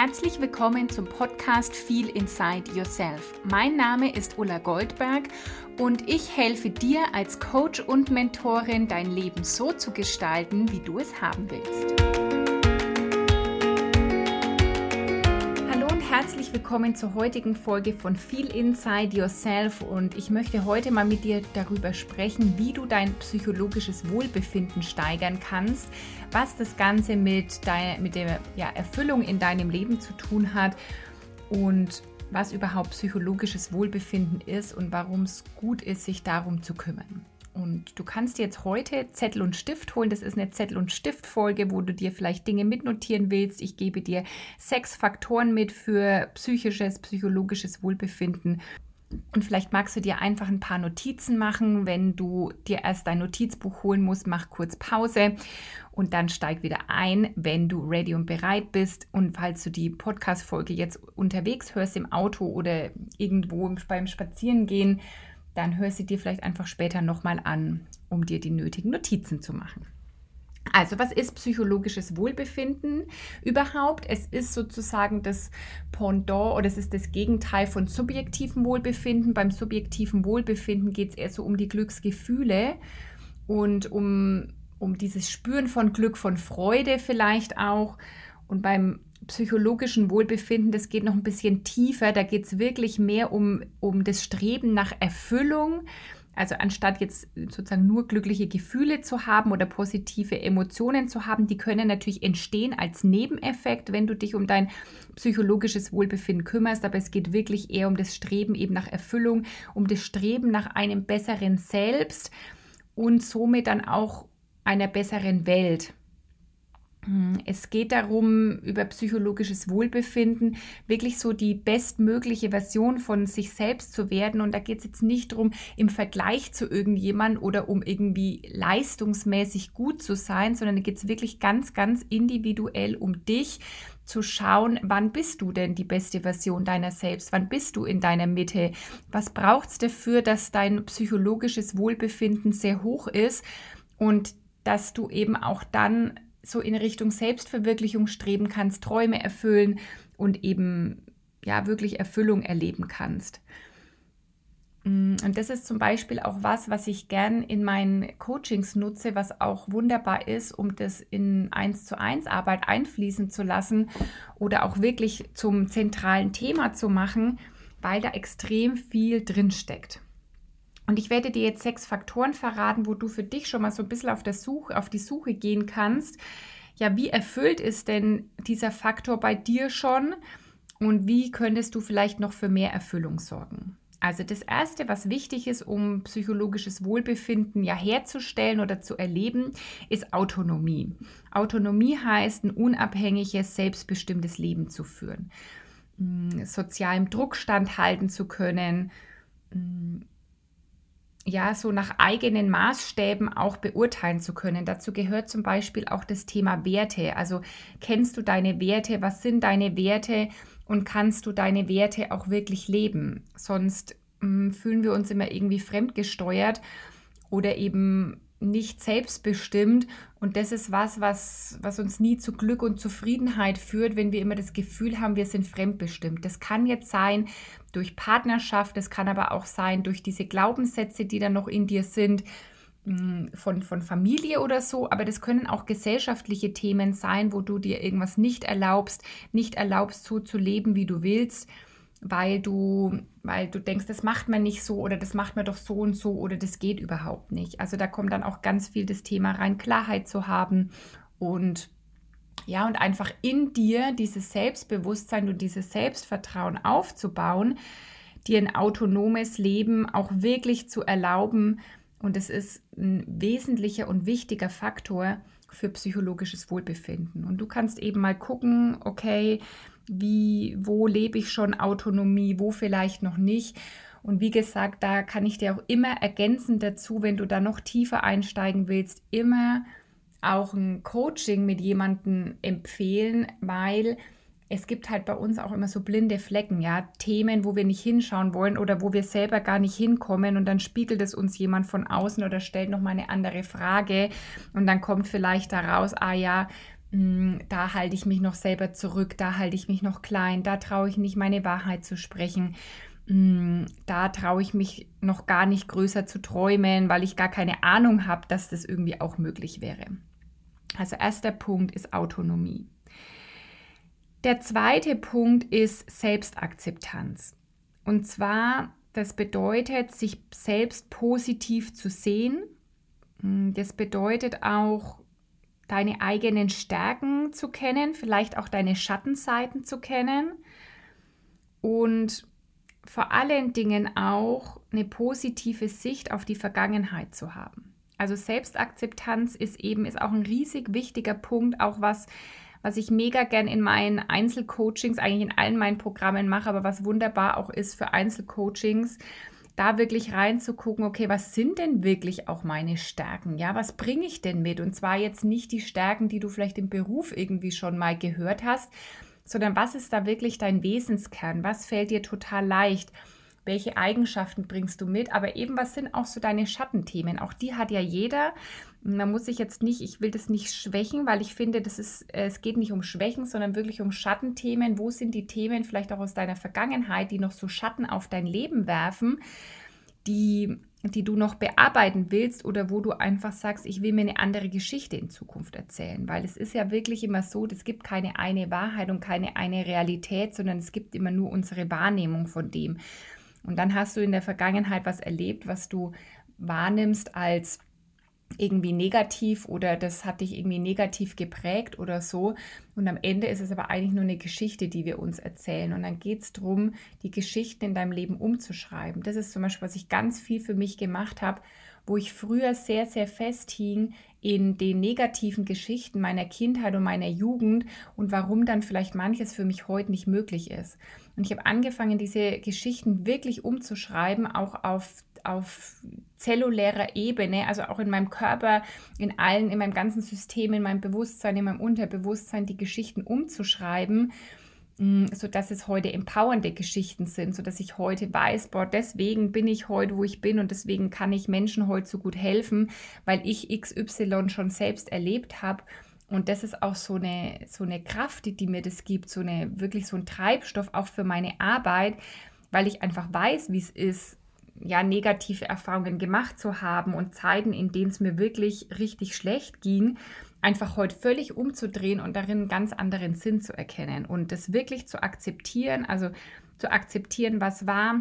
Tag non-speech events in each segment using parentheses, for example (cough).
herzlich willkommen zum Podcast Feel Inside Yourself. Mein Name ist Ulla Goldberg und ich helfe dir als Coach und Mentorin, dein Leben so zu gestalten, wie du es haben willst. Herzlich willkommen zur heutigen Folge von Feel Inside Yourself und ich möchte heute mal mit dir darüber sprechen, wie du dein psychologisches Wohlbefinden steigern kannst, was das Ganze mit, dein, mit der ja, Erfüllung in deinem Leben zu tun hat und was überhaupt psychologisches Wohlbefinden ist und warum es gut ist, sich darum zu kümmern. Und du kannst jetzt heute Zettel und Stift holen. Das ist eine Zettel- und Stiftfolge, wo du dir vielleicht Dinge mitnotieren willst. Ich gebe dir sechs Faktoren mit für psychisches, psychologisches Wohlbefinden. Und vielleicht magst du dir einfach ein paar Notizen machen. Wenn du dir erst dein Notizbuch holen musst, mach kurz Pause und dann steig wieder ein, wenn du ready und bereit bist. Und falls du die Podcast-Folge jetzt unterwegs hörst, im Auto oder irgendwo beim Spazierengehen, dann hör sie dir vielleicht einfach später nochmal an, um dir die nötigen Notizen zu machen. Also, was ist psychologisches Wohlbefinden überhaupt? Es ist sozusagen das Pendant oder es ist das Gegenteil von subjektivem Wohlbefinden. Beim subjektiven Wohlbefinden geht es eher so um die Glücksgefühle und um, um dieses Spüren von Glück, von Freude vielleicht auch. Und beim psychologischen Wohlbefinden, das geht noch ein bisschen tiefer. Da geht es wirklich mehr um, um das Streben nach Erfüllung. Also anstatt jetzt sozusagen nur glückliche Gefühle zu haben oder positive Emotionen zu haben, die können natürlich entstehen als Nebeneffekt, wenn du dich um dein psychologisches Wohlbefinden kümmerst. Aber es geht wirklich eher um das Streben eben nach Erfüllung, um das Streben nach einem besseren Selbst und somit dann auch einer besseren Welt. Hm, es geht darum, über psychologisches Wohlbefinden wirklich so die bestmögliche Version von sich selbst zu werden. Und da geht es jetzt nicht darum, im Vergleich zu irgendjemand oder um irgendwie leistungsmäßig gut zu sein, sondern da geht es wirklich ganz, ganz individuell um dich zu schauen, wann bist du denn die beste Version deiner selbst? Wann bist du in deiner Mitte? Was braucht es dafür, dass dein psychologisches Wohlbefinden sehr hoch ist und dass du eben auch dann so in Richtung Selbstverwirklichung streben kannst, Träume erfüllen und eben ja wirklich Erfüllung erleben kannst. Mm, und das ist zum Beispiel auch was, was ich gern in meinen Coachings nutze, was auch wunderbar ist, um das in 1 zu 1 Arbeit einfließen zu lassen oder auch wirklich zum zentralen Thema zu machen, weil da extrem viel drin steckt. Und ich werde dir jetzt sechs Faktoren verraten, wo du für dich schon mal so ein bisschen auf, der Suche, auf die Suche gehen kannst. Ja, wie erfüllt ist denn dieser Faktor bei dir schon? Und wie könntest du vielleicht noch für mehr Erfüllung sorgen? Also das Erste, was wichtig ist, um psychologisches Wohlbefinden ja herzustellen oder zu erleben, ist Autonomie. Autonomie heißt, ein unabhängiges, selbstbestimmtes Leben zu führen, hm, sozialem Druck standhalten zu können, hm, ja, so nach eigenen Maßstäben auch beurteilen zu können. Dazu gehört zum Beispiel auch das Thema Werte. Also kennst du deine Werte? Was sind deine Werte? Und kannst du deine Werte auch wirklich leben? Sonst mh, hm, fühlen wir uns immer irgendwie fremdgesteuert oder eben nicht selbstbestimmt. Und das ist was, was, was uns nie zu Glück und Zufriedenheit führt, wenn wir immer das Gefühl haben, wir sind fremdbestimmt. Das kann jetzt sein durch Partnerschaft, das kann aber auch sein durch diese Glaubenssätze, die dann noch in dir sind, mm, von, von Familie oder so, aber das können auch gesellschaftliche Themen sein, wo du dir irgendwas nicht erlaubst, nicht erlaubst, so zu leben, wie du willst weil du, weil du denkst, das macht man nicht so oder das macht man doch so und so oder das geht überhaupt nicht. Also da kommt dann auch ganz viel das Thema rein, Klarheit zu haben und ja, und einfach in dir dieses Selbstbewusstsein und dieses Selbstvertrauen aufzubauen, dir ein autonomes Leben auch wirklich zu erlauben. Und es ist ein wesentlicher und wichtiger Faktor für psychologisches Wohlbefinden. Und du kannst eben mal gucken, okay, wie, wo lebe ich schon Autonomie, wo vielleicht noch nicht. Und wie gesagt, da kann ich dir auch immer ergänzend dazu, wenn du da noch tiefer einsteigen willst, immer auch ein Coaching mit jemandem empfehlen, weil es gibt halt bei uns auch immer so blinde Flecken, ja, Themen, wo wir nicht hinschauen wollen oder wo wir selber gar nicht hinkommen und dann spiegelt es uns jemand von außen oder stellt noch mal eine andere Frage und dann kommt vielleicht daraus, ah ja, da halte ich mich noch selber zurück, da halte ich mich noch klein, da traue ich nicht meine Wahrheit zu sprechen, hm, da traue ich mich noch gar nicht größer zu träumen, weil ich gar keine Ahnung habe, dass das irgendwie auch möglich wäre. Also erster Punkt ist Autonomie. Der zweite Punkt ist Selbstakzeptanz. Und zwar, das bedeutet, sich selbst positiv zu sehen. Hm, das bedeutet auch, deine eigenen Stärken zu kennen, vielleicht auch deine Schattenseiten zu kennen und vor allen Dingen auch eine positive Sicht auf die Vergangenheit zu haben. Also Selbstakzeptanz ist eben ist auch ein riesig wichtiger Punkt, auch was was ich mega gern in meinen Einzelcoachings, eigentlich in allen meinen Programmen mache, aber was wunderbar auch ist für Einzelcoachings, da wirklich reinzugucken, okay, was sind denn wirklich auch meine Stärken? Ja, was bringe ich denn mit? Und zwar jetzt nicht die Stärken, die du vielleicht im Beruf irgendwie schon mal gehört hast, sondern was ist da wirklich dein Wesenskern? Was fällt dir total leicht? Welche Eigenschaften bringst du mit, aber eben was sind auch so deine Schattenthemen? Auch die hat ja jeder. Man muss sich jetzt nicht, ich will das nicht schwächen, weil ich finde, das ist, es geht nicht um Schwächen, sondern wirklich um Schattenthemen. Wo sind die Themen vielleicht auch aus deiner Vergangenheit, die noch so Schatten auf dein Leben werfen, die die du noch bearbeiten willst oder wo du einfach sagst, ich will mir eine andere Geschichte in Zukunft erzählen. Weil es ist ja wirklich immer so, es gibt keine eine Wahrheit und keine eine Realität, sondern es gibt immer nur unsere Wahrnehmung von dem. Und dann hast du in der Vergangenheit was erlebt, was du wahrnimmst als irgendwie negativ oder das hat dich irgendwie negativ geprägt oder so. Und am Ende ist es aber eigentlich nur eine Geschichte, die wir uns erzählen. Und dann geht es darum, die Geschichten in deinem Leben umzuschreiben. Das ist zum Beispiel, was ich ganz viel für mich gemacht habe, wo ich früher sehr, sehr festhing in den negativen Geschichten meiner Kindheit und meiner Jugend und warum dann vielleicht manches für mich heute nicht möglich ist. Und ich habe angefangen, diese Geschichten wirklich umzuschreiben, auch auf auf zellulärer Ebene, also auch in meinem Körper, in allen, in meinem ganzen System, in meinem Bewusstsein, in meinem Unterbewusstsein, die Geschichten umzuschreiben, sodass es heute empowernde Geschichten sind, sodass ich heute weiß, boah, deswegen bin ich heute, wo ich bin und deswegen kann ich Menschen heute so gut helfen, weil ich XY schon selbst erlebt habe. Und das ist auch so eine, so eine Kraft, die, die mir das gibt, so eine, wirklich so ein Treibstoff auch für meine Arbeit, weil ich einfach weiß, wie es ist, ja, negative Erfahrungen gemacht zu haben und Zeiten, in denen es mir wirklich richtig schlecht ging, einfach heute völlig umzudrehen und darin einen ganz anderen Sinn zu erkennen und das wirklich zu akzeptieren, also zu akzeptieren, was war,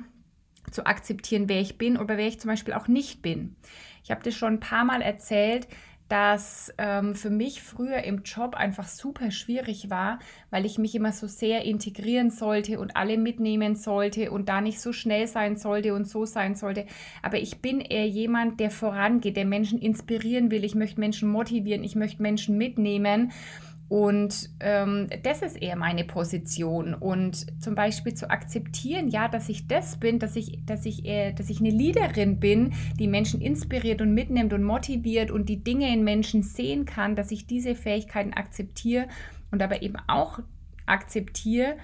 zu akzeptieren, wer ich bin oder wer ich zum Beispiel auch nicht bin. Ich habe das schon ein paar Mal erzählt, dass ähm, für mich früher im Job einfach super schwierig war, weil ich mich immer so sehr integrieren sollte und alle mitnehmen sollte und da nicht so schnell sein sollte und so sein sollte. Aber ich bin eher jemand, der vorangeht, der Menschen inspirieren will. Ich möchte Menschen motivieren, ich möchte Menschen mitnehmen. Und ähm, das ist eher meine Position. Und zum Beispiel zu akzeptieren, ja, dass ich das bin, dass ich, dass ich, äh, dass ich eine Leaderin bin, die Menschen inspiriert und mitnimmt und motiviert und die Dinge in Menschen sehen kann, dass ich diese Fähigkeiten akzeptiere und aber eben auch akzeptiere,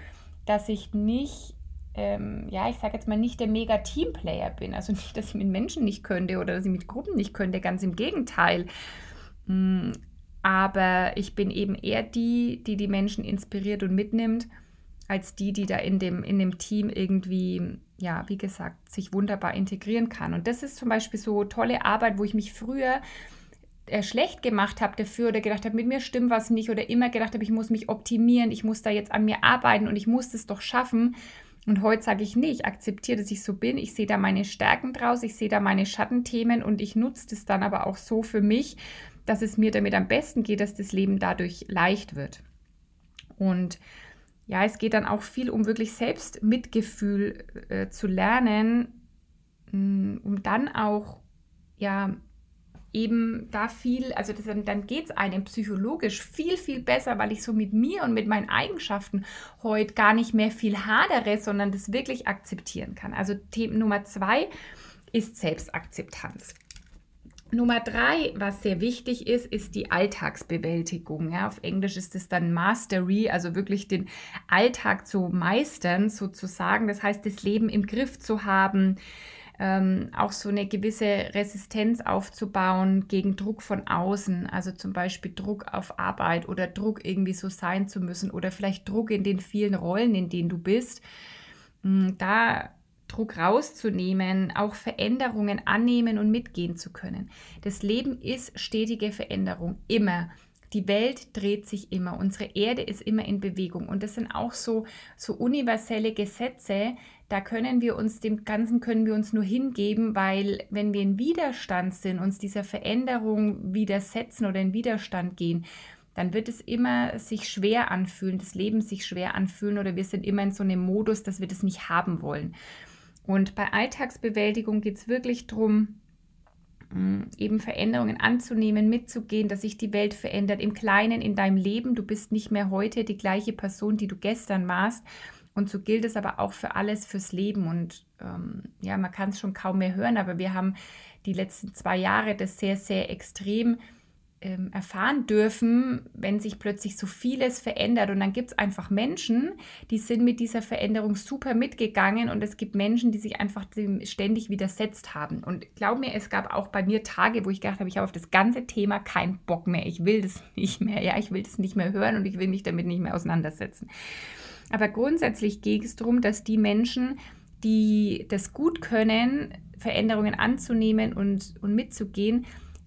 dass ich nicht ähm, ja, ich sage jetzt mal nicht der mega Teamplayer bin. Also nicht, dass ich mit Menschen nicht könnte oder dass ich mit Gruppen nicht könnte, ganz im Gegenteil. Mm, aber ich bin eben eher die, die die Menschen inspiriert und mitnimmt, als die, die da in dem, in dem Team irgendwie, ja, wie gesagt, sich wunderbar integrieren kann. Und das ist zum Beispiel so tolle Arbeit, wo ich mich früher äh, schlecht gemacht habe dafür oder gedacht habe, mit mir stimmt was nicht oder immer gedacht habe, ich muss mich optimieren, ich muss da jetzt an mir arbeiten und ich muss das doch schaffen. Und heute sage ich, nee, ich akzeptiere, dass ich so bin. Ich sehe da meine Stärken draus, ich sehe da meine Schattenthemen und ich nutze das dann aber auch so für mich, dass es mir damit am besten geht, dass das Leben dadurch leicht wird. Und ja, es geht dann auch viel um wirklich selbst Mitgefühl äh, zu lernen, mh, mm, um dann auch ja eben da viel, also das, dann geht es einem psychologisch viel, viel besser, weil ich so mit mir und mit meinen Eigenschaften heute gar nicht mehr viel hadere, sondern das wirklich akzeptieren kann. Also Thema Nummer zwei ist Selbstakzeptanz. Nummer drei, was sehr wichtig ist, ist die Alltagsbewältigung. Ja, auf Englisch ist es dann Mastery, also wirklich den Alltag zu meistern sozusagen. Das heißt, das Leben im Griff zu haben, ähm, auch so eine gewisse Resistenz aufzubauen gegen Druck von außen, also zum Beispiel Druck auf Arbeit oder Druck irgendwie so sein zu müssen oder vielleicht Druck in den vielen Rollen, in denen du bist. Hm, da Druck rauszunehmen, auch Veränderungen annehmen und mitgehen zu können. Das Leben ist stetige Veränderung, immer. Die Welt dreht sich immer, unsere Erde ist immer in Bewegung und das sind auch so, so universelle Gesetze, da können wir uns dem Ganzen können wir uns nur hingeben, weil wenn wir in Widerstand sind, uns dieser Veränderung widersetzen oder in Widerstand gehen, dann wird es immer sich schwer anfühlen, das Leben sich schwer anfühlen oder wir sind immer in so einem Modus, dass wir das nicht haben wollen. Und bei Alltagsbewältigung geht es wirklich darum, mm, eben Veränderungen anzunehmen, mitzugehen, dass sich die Welt verändert im Kleinen in deinem Leben. Du bist nicht mehr heute die gleiche Person, die du gestern warst. Und so gilt es aber auch für alles, fürs Leben. Und ähm, ja, man kann es schon kaum mehr hören, aber wir haben die letzten zwei Jahre das sehr, sehr extrem ähm, erfahren dürfen, wenn sich plötzlich so vieles verändert. Und dann gibt es einfach Menschen, die sind mit dieser Veränderung super mitgegangen und es gibt Menschen, die sich einfach dem ständig widersetzt haben. Und glaub mir, es gab auch bei mir Tage, wo ich gedacht habe, ich habe auf das ganze Thema keinen Bock mehr. Ich will das (laughs) nicht mehr. Ja, ich will das nicht mehr hören und ich will mich damit nicht mehr auseinandersetzen. Aber grundsätzlich geht es darum, dass die Menschen, die das gut können, Veränderungen anzunehmen und, und mitzugehen,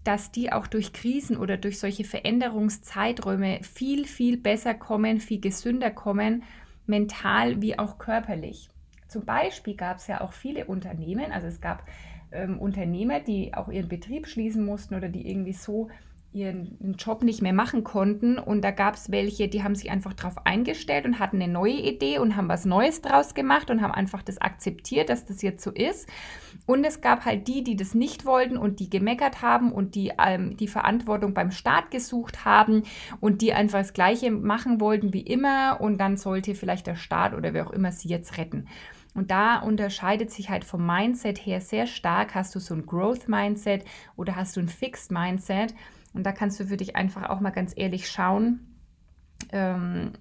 dass die auch durch Krisen oder durch solche Veränderungszeiträume viel, viel besser kommen, viel gesünder kommen, mental wie auch körperlich. Zum Beispiel gab es ja auch viele Unternehmen, also es gab ähm, Unternehmer, die auch ihren Betrieb schließen mussten oder die irgendwie so ihren Job nicht mehr machen konnten. Und da gab es welche, die haben sich einfach darauf eingestellt und hatten eine neue Idee und haben was Neues draus gemacht und haben einfach das akzeptiert, dass das jetzt so ist. Und es gab halt die, die das nicht wollten und die gemeckert haben und die ähm, die Verantwortung beim Staat gesucht haben und die einfach das Gleiche machen wollten wie immer. Und dann sollte vielleicht der Staat oder wer auch immer sie jetzt retten. Und da unterscheidet sich halt vom Mindset her sehr stark. Hast du so ein Growth Mindset oder hast du ein Fixed Mindset? Und da kannst du für dich einfach auch mal ganz ehrlich schauen, ähm,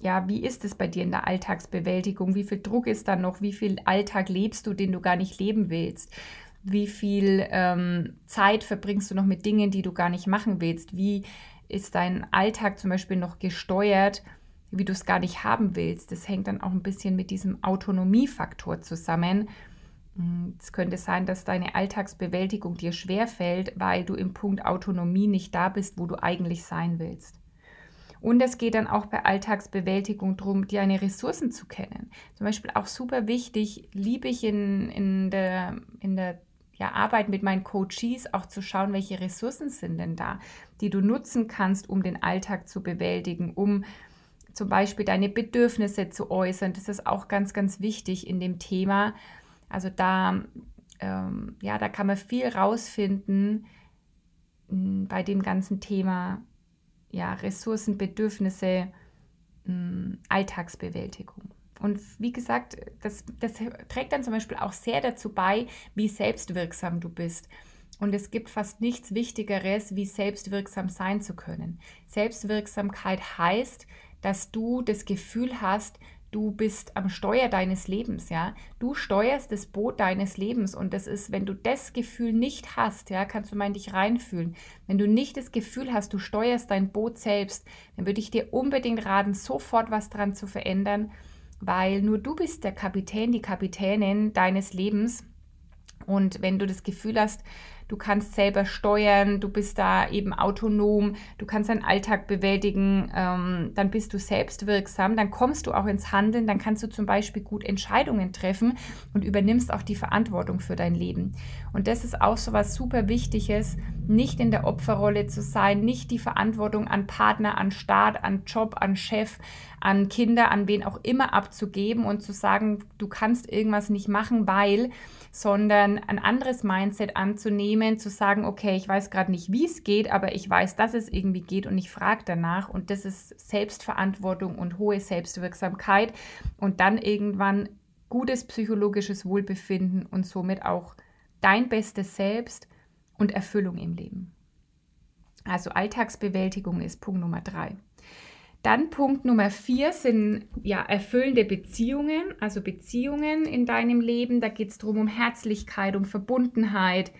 ja, wie ist es bei dir in der Alltagsbewältigung? Wie viel Druck ist da noch? Wie viel Alltag lebst du, den du gar nicht leben willst? Wie viel ähm, Zeit verbringst du noch mit Dingen, die du gar nicht machen willst? Wie ist dein Alltag zum Beispiel noch gesteuert, wie du es gar nicht haben willst? Das hängt dann auch ein bisschen mit diesem Autonomiefaktor zusammen. Hm, es könnte sein, dass deine Alltagsbewältigung dir schwerfällt, weil du im Punkt Autonomie nicht da bist, wo du eigentlich sein willst. Und es geht dann auch bei Alltagsbewältigung darum, deine Ressourcen zu kennen. Zum Beispiel auch super wichtig, liebe ich in, in der, in der ja, Arbeit mit meinen Coaches auch zu schauen, welche Ressourcen sind denn da, die du nutzen kannst, um den Alltag zu bewältigen, um zum Beispiel deine Bedürfnisse zu äußern. Das ist auch ganz, ganz wichtig in dem Thema also da, ähm, ja, da kann man viel rausfinden mh, hm, bei dem ganzen Thema ja, Ressourcen, Bedürfnisse, mh, hm, Alltagsbewältigung. Und wie gesagt, das, das trägt dann zum Beispiel auch sehr dazu bei, wie selbstwirksam du bist. Und es gibt fast nichts Wichtigeres, wie selbstwirksam sein zu können. Selbstwirksamkeit heißt, dass du das Gefühl hast, du bist am Steuer deines Lebens, ja. Du steuerst das Boot deines Lebens und das ist, wenn du das Gefühl nicht hast, ja, kannst du mal in dich reinfühlen. Wenn du nicht das Gefühl hast, du steuerst dein Boot selbst, dann würde ich dir unbedingt raten, sofort was dran zu verändern, weil nur du bist der Kapitän, die Kapitänin deines Lebens. Und wenn du das Gefühl hast, du kannst selber steuern, du bist da eben autonom, du kannst deinen Alltag bewältigen, ähm, dann bist du selbstwirksam, dann kommst du auch ins Handeln, dann kannst du zum Beispiel gut Entscheidungen treffen und übernimmst auch die Verantwortung für dein Leben. Und das ist auch so was super Wichtiges, nicht in der Opferrolle zu sein, nicht die Verantwortung an Partner, an Staat, an Job, an Chef, an Kinder, an wen auch immer abzugeben und zu sagen, du kannst irgendwas nicht machen, weil, sondern ein anderes Mindset anzunehmen, zu sagen, okay, ich weiß gerade nicht, wie es geht, aber ich weiß, dass es irgendwie geht und ich frage danach und das ist Selbstverantwortung und hohe Selbstwirksamkeit und dann irgendwann gutes psychologisches Wohlbefinden und somit auch dein bestes Selbst und Erfüllung im Leben. Also Alltagsbewältigung ist Punkt Nummer drei. Dann Punkt Nummer vier sind ja erfüllende Beziehungen, also Beziehungen in deinem Leben. Da geht es darum, um Herzlichkeit, um Verbundenheit,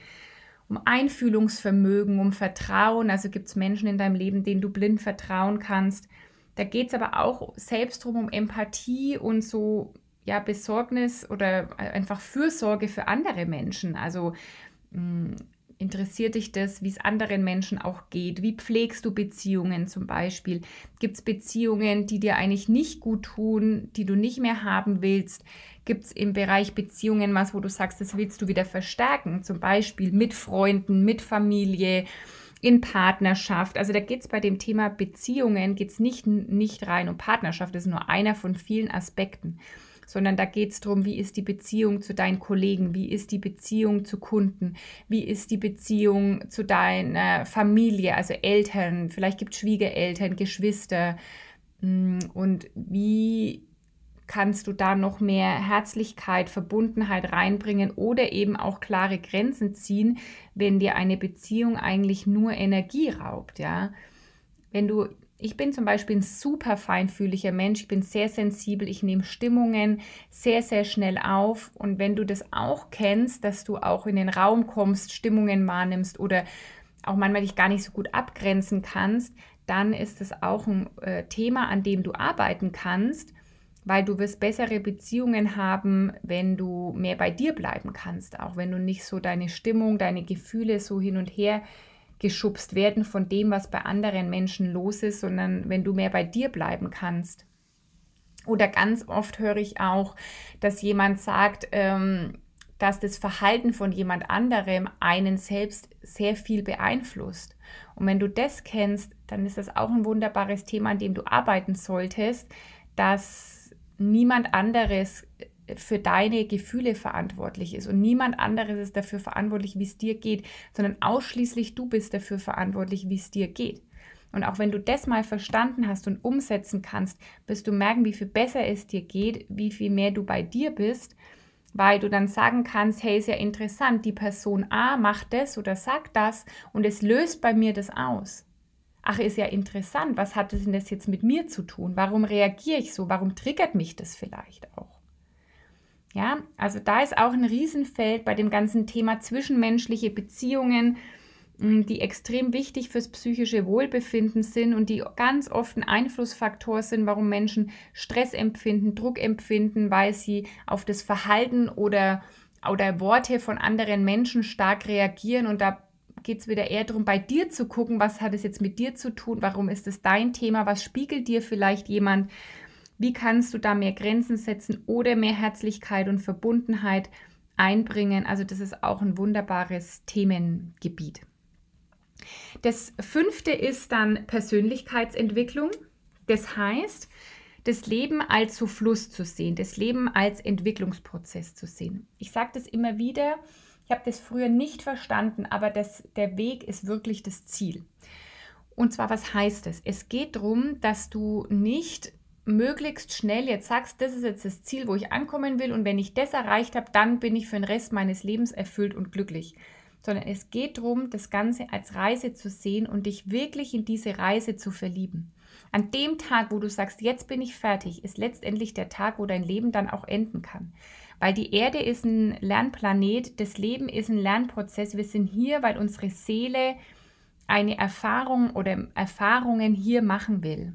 um Einfühlungsvermögen, um Vertrauen. Also gibt es Menschen in deinem Leben, denen du blind vertrauen kannst. Da geht es aber auch selbst darum, um Empathie und so ja, Besorgnis oder einfach Fürsorge für andere Menschen. Also mh, mm, interessiert dich das, wie es anderen Menschen auch geht? Wie pflegst du Beziehungen zum Beispiel? Gibt es Beziehungen, die dir eigentlich nicht gut tun, die du nicht mehr haben willst? Gibt es im Bereich Beziehungen was, wo du sagst, das willst du wieder verstärken? Zum Beispiel mit Freunden, mit Familie, in Partnerschaft. Also da geht es bei dem Thema Beziehungen, geht es nicht, nicht rein um Partnerschaft, das ist nur einer von vielen Aspekten sondern da geht es darum, wie ist die Beziehung zu deinen Kollegen, wie ist die Beziehung zu Kunden, wie ist die Beziehung zu deiner Familie, also Eltern, vielleicht gibt es Schwiegereltern, Geschwister mm, und wie kannst du da noch mehr Herzlichkeit, Verbundenheit reinbringen oder eben auch klare Grenzen ziehen, wenn dir eine Beziehung eigentlich nur Energie raubt, ja. Wenn du ich bin zum Beispiel ein super feinfühliger Mensch, ich bin sehr sensibel, ich nehme Stimmungen sehr, sehr schnell auf. Und wenn du das auch kennst, dass du auch in den Raum kommst, Stimmungen wahrnimmst oder auch manchmal dich gar nicht so gut abgrenzen kannst, dann ist es auch ein äh, Thema, an dem du arbeiten kannst, weil du wirst bessere Beziehungen haben, wenn du mehr bei dir bleiben kannst, auch wenn du nicht so deine Stimmung, deine Gefühle so hin und her geschubst werden von dem, was bei anderen Menschen los ist, sondern wenn du mehr bei dir bleiben kannst. Oder ganz oft höre ich auch, dass jemand sagt, ähm, dass das Verhalten von jemand anderem einen selbst sehr viel beeinflusst. Und wenn du das kennst, dann ist das auch ein wunderbares Thema, an dem du arbeiten solltest, dass niemand anderes für deine Gefühle verantwortlich ist und niemand anderes ist dafür verantwortlich, wie es dir geht, sondern ausschließlich du bist dafür verantwortlich, wie es dir geht. Und auch wenn du das mal verstanden hast und umsetzen kannst, wirst du merken, wie viel besser es dir geht, wie viel mehr du bei dir bist, weil du dann sagen kannst, hey, ist ja interessant, die Person A macht das oder sagt das und es löst bei mir das aus. Ach, ist ja interessant, was hat denn das jetzt mit mir zu tun? Warum reagiere ich so? Warum triggert mich das vielleicht auch? Ja, also da ist auch ein Riesenfeld bei dem ganzen Thema zwischenmenschliche Beziehungen, hm, die extrem wichtig fürs psychische Wohlbefinden sind und die ganz oft ein Einflussfaktor sind, warum Menschen Stress empfinden, Druck empfinden, weil sie auf das Verhalten oder, oder Worte von anderen Menschen stark reagieren. Und da geht es wieder eher darum, bei dir zu gucken, was hat es jetzt mit dir zu tun, warum ist es dein Thema, was spiegelt dir vielleicht jemand wie kannst du da mehr Grenzen setzen oder mehr Herzlichkeit und Verbundenheit einbringen? Also das ist auch ein wunderbares Themengebiet. Das fünfte ist dann Persönlichkeitsentwicklung. Das heißt, das Leben als so Fluss zu sehen, das Leben als Entwicklungsprozess zu sehen. Ich sage das immer wieder, ich habe das früher nicht verstanden, aber das, der Weg ist wirklich das Ziel. Und zwar, was heißt es? Es geht darum, dass du nicht möglichst schnell jetzt sagst, das ist jetzt das Ziel, wo ich ankommen will und wenn ich das erreicht habe, dann bin ich für den Rest meines Lebens erfüllt und glücklich. Sondern es geht darum, das Ganze als Reise zu sehen und dich wirklich in diese Reise zu verlieben. An dem Tag, wo du sagst, jetzt bin ich fertig, ist letztendlich der Tag, wo dein Leben dann auch enden kann. Weil die Erde ist ein Lernplanet, das Leben ist ein Lernprozess. Wir sind hier, weil unsere Seele eine Erfahrung oder Erfahrungen hier machen will.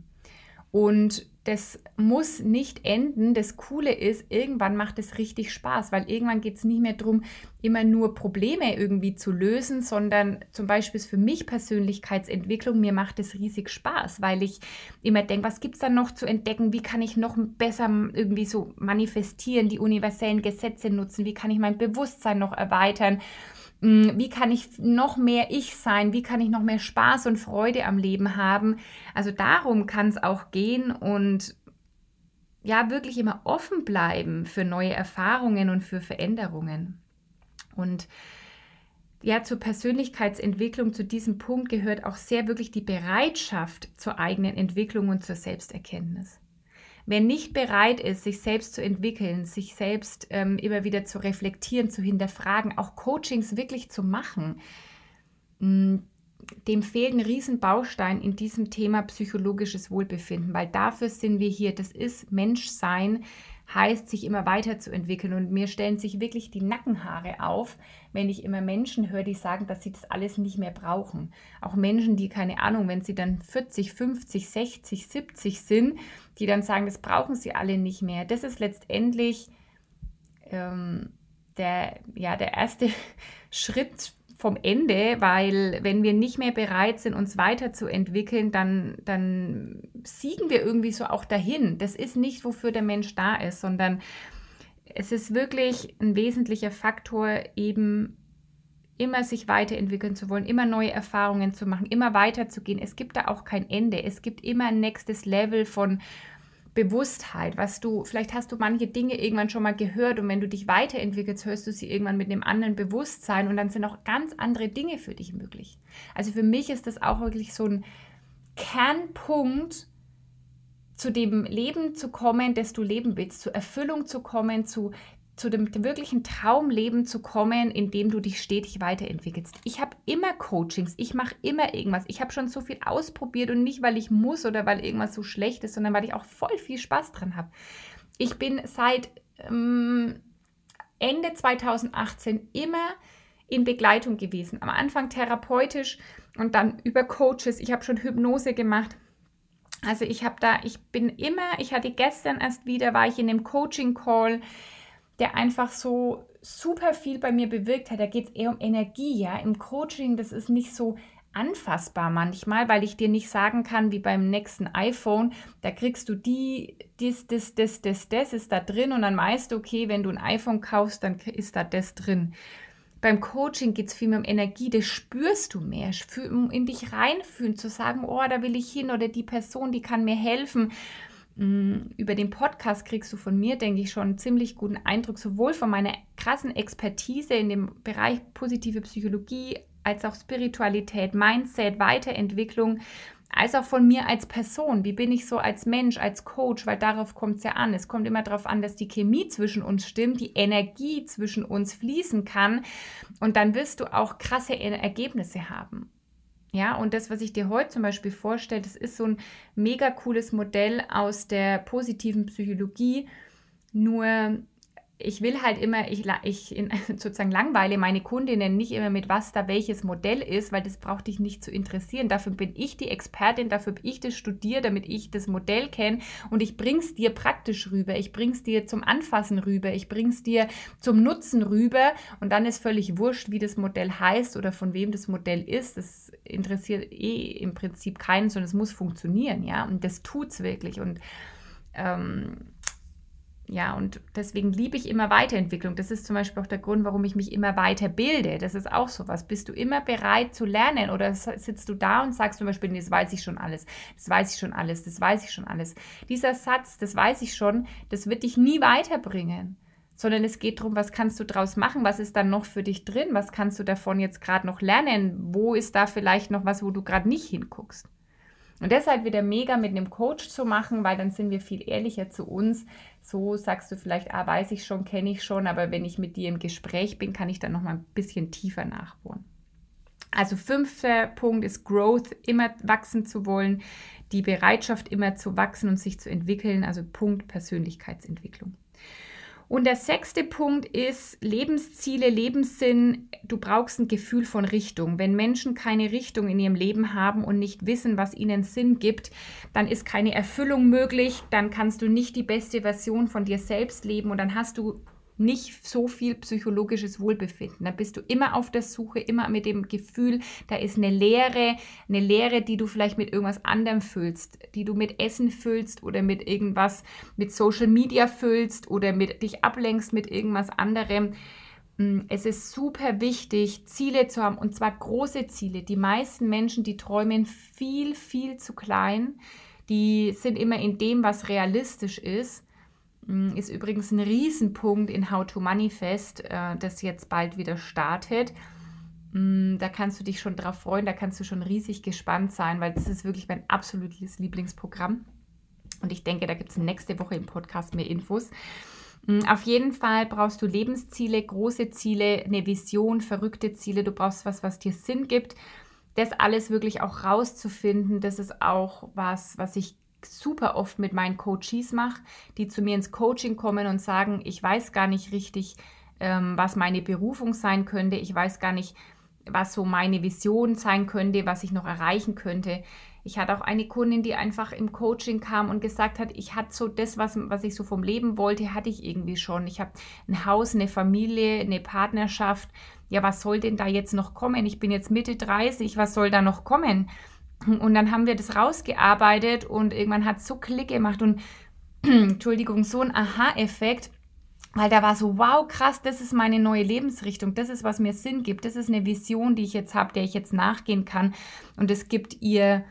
Und das muss nicht enden. Das Coole ist, irgendwann macht es richtig Spaß, weil irgendwann geht es nicht mehr darum, immer nur Probleme irgendwie zu lösen, sondern zum Beispiel für mich Persönlichkeitsentwicklung, mir macht es riesig Spaß, weil ich immer denke, was gibt es da noch zu entdecken? Wie kann ich noch besser irgendwie so manifestieren, die universellen Gesetze nutzen? Wie kann ich mein Bewusstsein noch erweitern? Hm, wie kann ich noch mehr ich sein? Wie kann ich noch mehr Spaß und Freude am Leben haben? Also darum kann es auch gehen und ja, wirklich immer offen bleiben für neue Erfahrungen und für Veränderungen. Und ja, zur Persönlichkeitsentwicklung, zu diesem Punkt gehört auch sehr wirklich die Bereitschaft zur eigenen Entwicklung und zur Selbsterkenntnis. Wer nicht bereit ist, sich selbst zu entwickeln, sich selbst ähm, immer wieder zu reflektieren, zu hinterfragen, auch Coachings wirklich zu machen, mm, dem fehlt ein Riesenbaustein in diesem Thema psychologisches Wohlbefinden, weil dafür sind wir hier. Das ist Menschsein, heißt sich immer weiterzuentwickeln. Und mir stellen sich wirklich die Nackenhaare auf, wenn ich immer Menschen höre, die sagen, dass sie das alles nicht mehr brauchen. Auch Menschen, die keine Ahnung, wenn sie dann 40, 50, 60, 70 sind, die dann sagen, das brauchen sie alle nicht mehr. Das ist letztendlich ähm, der, ja, der erste (laughs) Schritt vom Ende, weil wenn wir nicht mehr bereit sind, uns weiterzuentwickeln, dann, dann siegen wir irgendwie so auch dahin. Das ist nicht, wofür der Mensch da ist, sondern es ist wirklich ein wesentlicher Faktor, eben immer sich weiterentwickeln zu wollen, immer neue Erfahrungen zu machen, immer weiterzugehen. Es gibt da auch kein Ende. Es gibt immer ein nächstes Level von Bewusstheit, was du, vielleicht hast du manche Dinge irgendwann schon mal gehört und wenn du dich weiterentwickelst, hörst du sie irgendwann mit einem anderen Bewusstsein und dann sind auch ganz andere Dinge für dich möglich. Also für mich ist das auch wirklich so ein Kernpunkt, zu dem Leben zu kommen, das du leben willst, zur Erfüllung zu kommen, zu zu dem wirklichen Traumleben zu kommen, in dem du dich stetig weiterentwickelst. Ich habe immer Coachings, ich mache immer irgendwas. Ich habe schon so viel ausprobiert und nicht, weil ich muss oder weil irgendwas so schlecht ist, sondern weil ich auch voll viel Spaß dran habe. Ich bin seit ähm, Ende 2018 immer in Begleitung gewesen. Am Anfang therapeutisch und dann über Coaches. Ich habe schon Hypnose gemacht. Also ich habe da, ich bin immer, ich hatte gestern erst wieder, war ich in einem Coaching-Call der einfach so super viel bei mir bewirkt hat. Da geht es eher um Energie, ja. Im Coaching, das ist nicht so anfassbar manchmal, weil ich dir nicht sagen kann, wie beim nächsten iPhone, da kriegst du die, das, das, das, das, das ist da drin und dann weißt du, okay, wenn du ein iPhone kaufst, dann ist da das drin. Beim Coaching geht es viel mehr um Energie, das spürst du mehr, um in dich reinfühlen, zu sagen, oh, da will ich hin oder die Person, die kann mir helfen. Mm, über den Podcast kriegst du von mir, denke ich, schon einen ziemlich guten Eindruck, sowohl von meiner krassen Expertise in dem Bereich positive Psychologie, als auch Spiritualität, Mindset, Weiterentwicklung, als auch von mir als Person. Wie bin ich so als Mensch, als Coach? Weil darauf kommt es ja an. Es kommt immer darauf an, dass die Chemie zwischen uns stimmt, die Energie zwischen uns fließen kann. Und dann wirst du auch krasse Ergebnisse haben. Ja, und das, was ich dir heute zum Beispiel vorstelle, das ist so ein mega cooles Modell aus der positiven Psychologie. Nur ich will halt immer, ich, ich in, (laughs) sozusagen langweile meine Kundinnen nicht immer mit, was da welches Modell ist, weil das braucht dich nicht zu interessieren. Dafür bin ich die Expertin, dafür bin ich das studiert, damit ich das Modell kenne und ich bring's dir praktisch rüber, ich bring's dir zum Anfassen rüber, ich bring's dir zum Nutzen rüber und dann ist völlig wurscht, wie das Modell heißt oder von wem das Modell ist. Das interessiert eh im Prinzip keinen, sondern es muss funktionieren, ja, und das tut's wirklich und ähm, ja, und deswegen liebe ich immer Weiterentwicklung. Das ist zum Beispiel auch der Grund, warum ich mich immer weiterbilde. Das ist auch so was. Bist du immer bereit zu lernen oder sitzt du da und sagst zum Beispiel, das weiß ich schon alles, das weiß ich schon alles, das weiß ich schon alles. Dieser Satz, das weiß ich schon, das wird dich nie weiterbringen sondern es geht darum, was kannst du daraus machen, was ist dann noch für dich drin, was kannst du davon jetzt gerade noch lernen, wo ist da vielleicht noch was, wo du gerade nicht hinguckst. Und deshalb wieder mega mit einem Coach zu machen, weil dann sind wir viel ehrlicher zu uns. So sagst du vielleicht, ah, weiß ich schon, kenne ich schon, aber wenn ich mit dir im Gespräch bin, kann ich dann noch mal ein bisschen tiefer nachbohren. Also fünfter Punkt ist Growth, immer wachsen zu wollen, die Bereitschaft immer zu wachsen und sich zu entwickeln, also Punkt Persönlichkeitsentwicklung. Und der sechste Punkt ist Lebensziele, Lebenssinn. Du brauchst ein Gefühl von Richtung. Wenn Menschen keine Richtung in ihrem Leben haben und nicht wissen, was ihnen Sinn gibt, dann ist keine Erfüllung möglich. Dann kannst du nicht die beste Version von dir selbst leben und dann hast du nicht so viel psychologisches Wohlbefinden. Da bist du immer auf der Suche, immer mit dem Gefühl, da ist eine Leere, eine Leere, die du vielleicht mit irgendwas anderem füllst, die du mit Essen füllst oder mit irgendwas, mit Social Media füllst oder mit dich ablenkst mit irgendwas anderem. Mm, es ist super wichtig, Ziele zu haben und zwar große Ziele. Die meisten Menschen, die träumen viel, viel zu klein. Die sind immer in dem, was realistisch ist ist übrigens ein Riesenpunkt in How to Manifest, äh, das jetzt bald wieder startet. Mm, da kannst du dich schon drauf freuen, da kannst du schon riesig gespannt sein, weil das ist wirklich mein absolutes Lieblingsprogramm. Und ich denke, da gibt es nächste Woche im Podcast mehr Infos. Mm, auf jeden Fall brauchst du Lebensziele, große Ziele, eine Vision, verrückte Ziele. Du brauchst was, was dir Sinn gibt. das alles wirklich auch rauszufinden, das ist auch was, was ich super oft mit meinen Coaches mache, die zu mir ins Coaching kommen und sagen, ich weiß gar nicht richtig, ähm, was meine Berufung sein könnte, ich weiß gar nicht, was so meine Vision sein könnte, was ich noch erreichen könnte. Ich hatte auch eine Kundin, die einfach im Coaching kam und gesagt hat, ich hatte so das, was, was ich so vom Leben wollte, hatte ich irgendwie schon. Ich habe ein Haus, eine Familie, eine Partnerschaft. Ja, was soll denn da jetzt noch kommen? Ich bin jetzt Mitte 30, was soll da noch kommen? Und dann haben wir das rausgearbeitet und irgendwann hat es so Klick gemacht und (clears throat) Entschuldigung, so ein Aha-Effekt, weil da war so, wow, krass, das ist meine neue Lebensrichtung, das ist, was mir Sinn gibt, das ist eine Vision, die ich jetzt habe, der ich jetzt nachgehen kann. Und es gibt ihr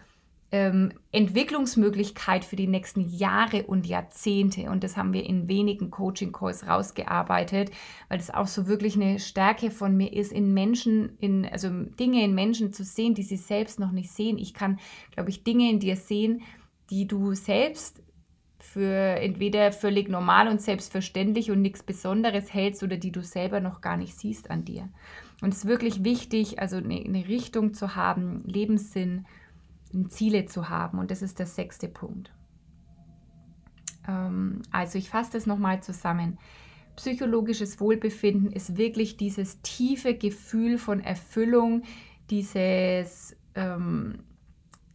ähm, Entwicklungsmöglichkeit für die nächsten Jahre und Jahrzehnte. Und das haben wir in wenigen Coaching-Calls rausgearbeitet, weil das auch so wirklich eine Stärke von mir ist, in Menschen, in, also Dinge in Menschen zu sehen, die sie selbst noch nicht sehen. Ich kann, glaube ich, Dinge in dir sehen, die du selbst für entweder völlig normal und selbstverständlich und nichts Besonderes hältst oder die du selber noch gar nicht siehst an dir. Und es ist wirklich wichtig, also eine, eine Richtung zu haben, Lebenssinn, Ziele zu haben. Und das ist der sechste Punkt. Ähm, also ich fasse das nochmal zusammen. Psychologisches Wohlbefinden ist wirklich dieses tiefe Gefühl von Erfüllung, dieses, ähm,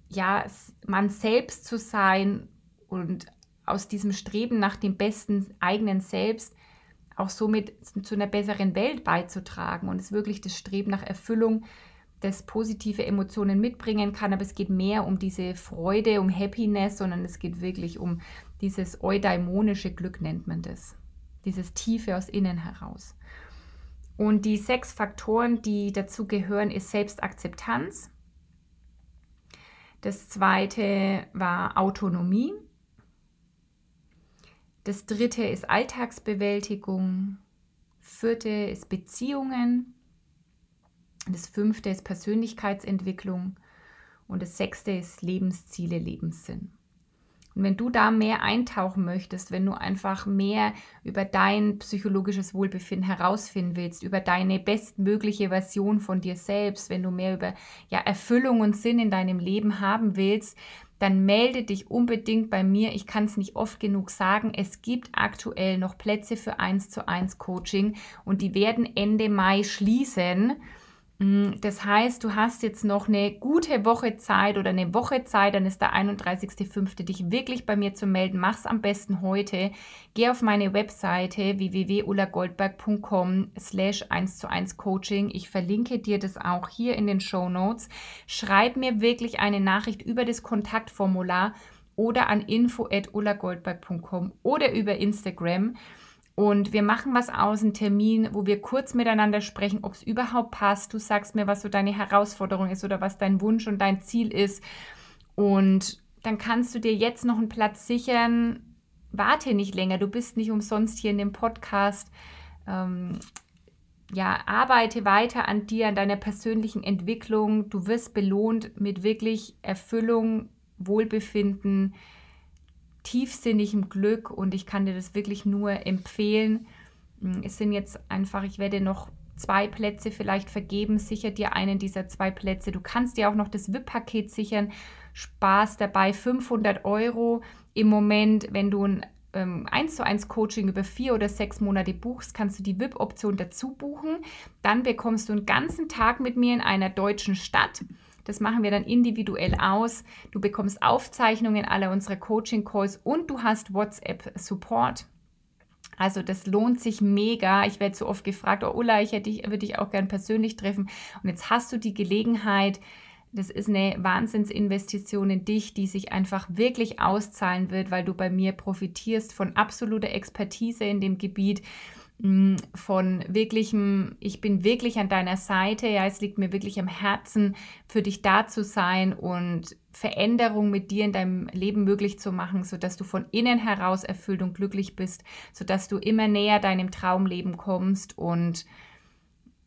ja, man selbst zu sein und aus diesem Streben nach dem besten eigenen Selbst auch somit zu einer besseren Welt beizutragen und es wirklich das Streben nach Erfüllung das positive Emotionen mitbringen kann, aber es geht mehr um diese Freude, um Happiness, sondern es geht wirklich um dieses eudaimonische Glück, nennt man das. Dieses Tiefe aus innen heraus. Und die sechs Faktoren, die dazu gehören, ist Selbstakzeptanz. Das zweite war Autonomie. Das dritte ist Alltagsbewältigung. Vierte ist Beziehungen. Das fünfte ist Persönlichkeitsentwicklung und das sechste ist Lebensziele, Lebenssinn. Und wenn du da mehr eintauchen möchtest, wenn du einfach mehr über dein psychologisches Wohlbefinden herausfinden willst, über deine bestmögliche Version von dir selbst, wenn du mehr über ja, Erfüllung und Sinn in deinem Leben haben willst, dann melde dich unbedingt bei mir. Ich kann es nicht oft genug sagen. Es gibt aktuell noch Plätze für 1 zu 1 Coaching und die werden Ende Mai schließen. Mm, das heißt, du hast jetzt noch eine gute Woche Zeit oder eine Woche Zeit, dann ist der 31.05. dich wirklich bei mir zu melden. Mach's am besten heute. Geh auf meine Webseite www.ulagoldberg.com slash 1 zu 1 Coaching. Ich verlinke dir das auch hier in den Show Notes. Schreib mir wirklich eine Nachricht über das Kontaktformular oder an info.ulagoldberg.com oder über Instagram. Und wir machen was aus, einen Termin, wo wir kurz miteinander sprechen, ob es überhaupt passt. Du sagst mir, was so deine Herausforderung ist oder was dein Wunsch und dein Ziel ist. Und dann kannst du dir jetzt noch einen Platz sichern. Warte nicht länger, du bist nicht umsonst hier in dem Podcast. Ähm, ja, arbeite weiter an dir, an deiner persönlichen Entwicklung. Du wirst belohnt mit wirklich Erfüllung, Wohlbefinden, tiefsinnigem Glück und ich kann dir das wirklich nur empfehlen. Hm, es sind jetzt einfach, ich werde noch zwei Plätze vielleicht vergeben. Sicher dir einen dieser zwei Plätze. Du kannst dir auch noch das VIP-Paket sichern. Spaß dabei 500 Euro im Moment, wenn du ein ähm, 1 zu 1 Coaching über vier oder sechs Monate buchst, kannst du die VIP-Option dazu buchen. Dann bekommst du einen ganzen Tag mit mir in einer deutschen Stadt. Das machen wir dann individuell aus. Du bekommst Aufzeichnungen aller unserer Coaching-Calls und du hast WhatsApp-Support. Also das lohnt sich mega. Ich werde so oft gefragt, oh Ulla, ich hätte dich, würde dich auch gern persönlich treffen. Und jetzt hast du die Gelegenheit. Das ist eine Wahnsinnsinvestition in dich, die sich einfach wirklich auszahlen wird, weil du bei mir profitierst von absoluter Expertise in dem Gebiet von wirklichem, ich bin wirklich an deiner Seite, ja, es liegt mir wirklich am Herzen, für dich da zu sein und Veränderung mit dir in deinem Leben möglich zu machen, sodass du von innen heraus erfüllt und glücklich bist, sodass du immer näher deinem Traumleben kommst. Und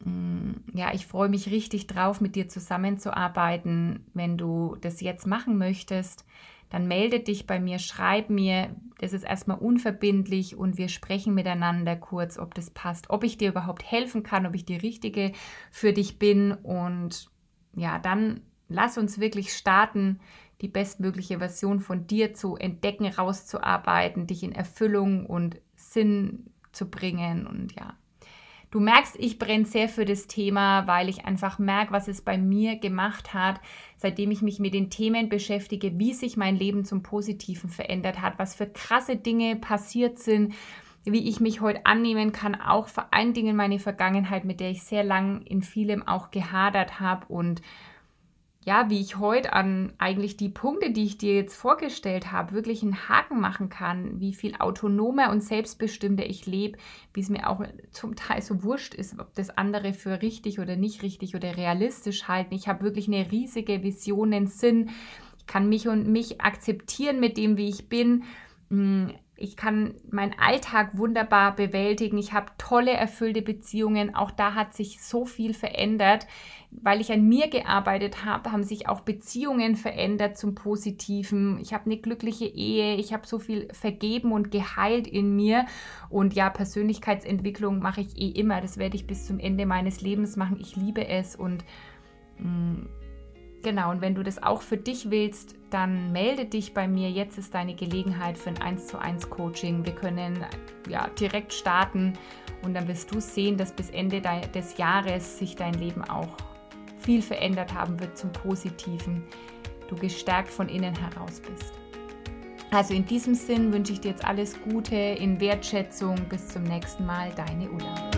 mm, ja, ich freue mich richtig drauf, mit dir zusammenzuarbeiten, wenn du das jetzt machen möchtest dann melde dich bei mir, schreib mir. Das ist erstmal unverbindlich und wir sprechen miteinander kurz, ob das passt, ob ich dir überhaupt helfen kann, ob ich die Richtige für dich bin. Und ja, dann lass uns wirklich starten, die bestmögliche Version von dir zu entdecken, rauszuarbeiten, dich in Erfüllung und Sinn zu bringen und ja. Du merkst, ich brenne sehr für das Thema, weil ich einfach merke, was es bei mir gemacht hat, seitdem ich mich mit den Themen beschäftige, wie sich mein Leben zum Positiven verändert hat, was für krasse Dinge passiert sind, wie ich mich heute annehmen kann, auch vor allen Dingen meine Vergangenheit, mit der ich sehr lang in vielem auch gehadert habe und ja, wie ich heute an eigentlich die Punkte, die ich dir jetzt vorgestellt habe, wirklich einen Haken machen kann, wie viel autonomer und selbstbestimmter ich lebe, wie es mir auch zum Teil so wurscht ist, ob das andere für richtig oder nicht richtig oder realistisch halten. Ich habe wirklich eine riesige Vision, einen Sinn. Ich kann mich und mich akzeptieren mit dem, wie ich bin. Ich kann meinen Alltag wunderbar bewältigen. Ich habe tolle, erfüllte Beziehungen. Auch da hat sich so viel verändert. Weil ich an mir gearbeitet habe, haben sich auch Beziehungen verändert zum Positiven. Ich habe eine glückliche Ehe. Ich habe so viel vergeben und geheilt in mir. Und ja, Persönlichkeitsentwicklung mache ich eh immer. Das werde ich bis zum Ende meines Lebens machen. Ich liebe es und mh, mm, Genau, und wenn du das auch für dich willst, dann melde dich bei mir. Jetzt ist deine Gelegenheit für ein 1 zu 1 Coaching. Wir können ja direkt starten und dann wirst du sehen, dass bis Ende des Jahres sich dein Leben auch viel verändert haben wird zum Positiven. Du gestärkt von innen heraus bist. Also in diesem Sinn wünsche ich dir jetzt alles Gute in Wertschätzung. Bis zum nächsten Mal, deine Ulla.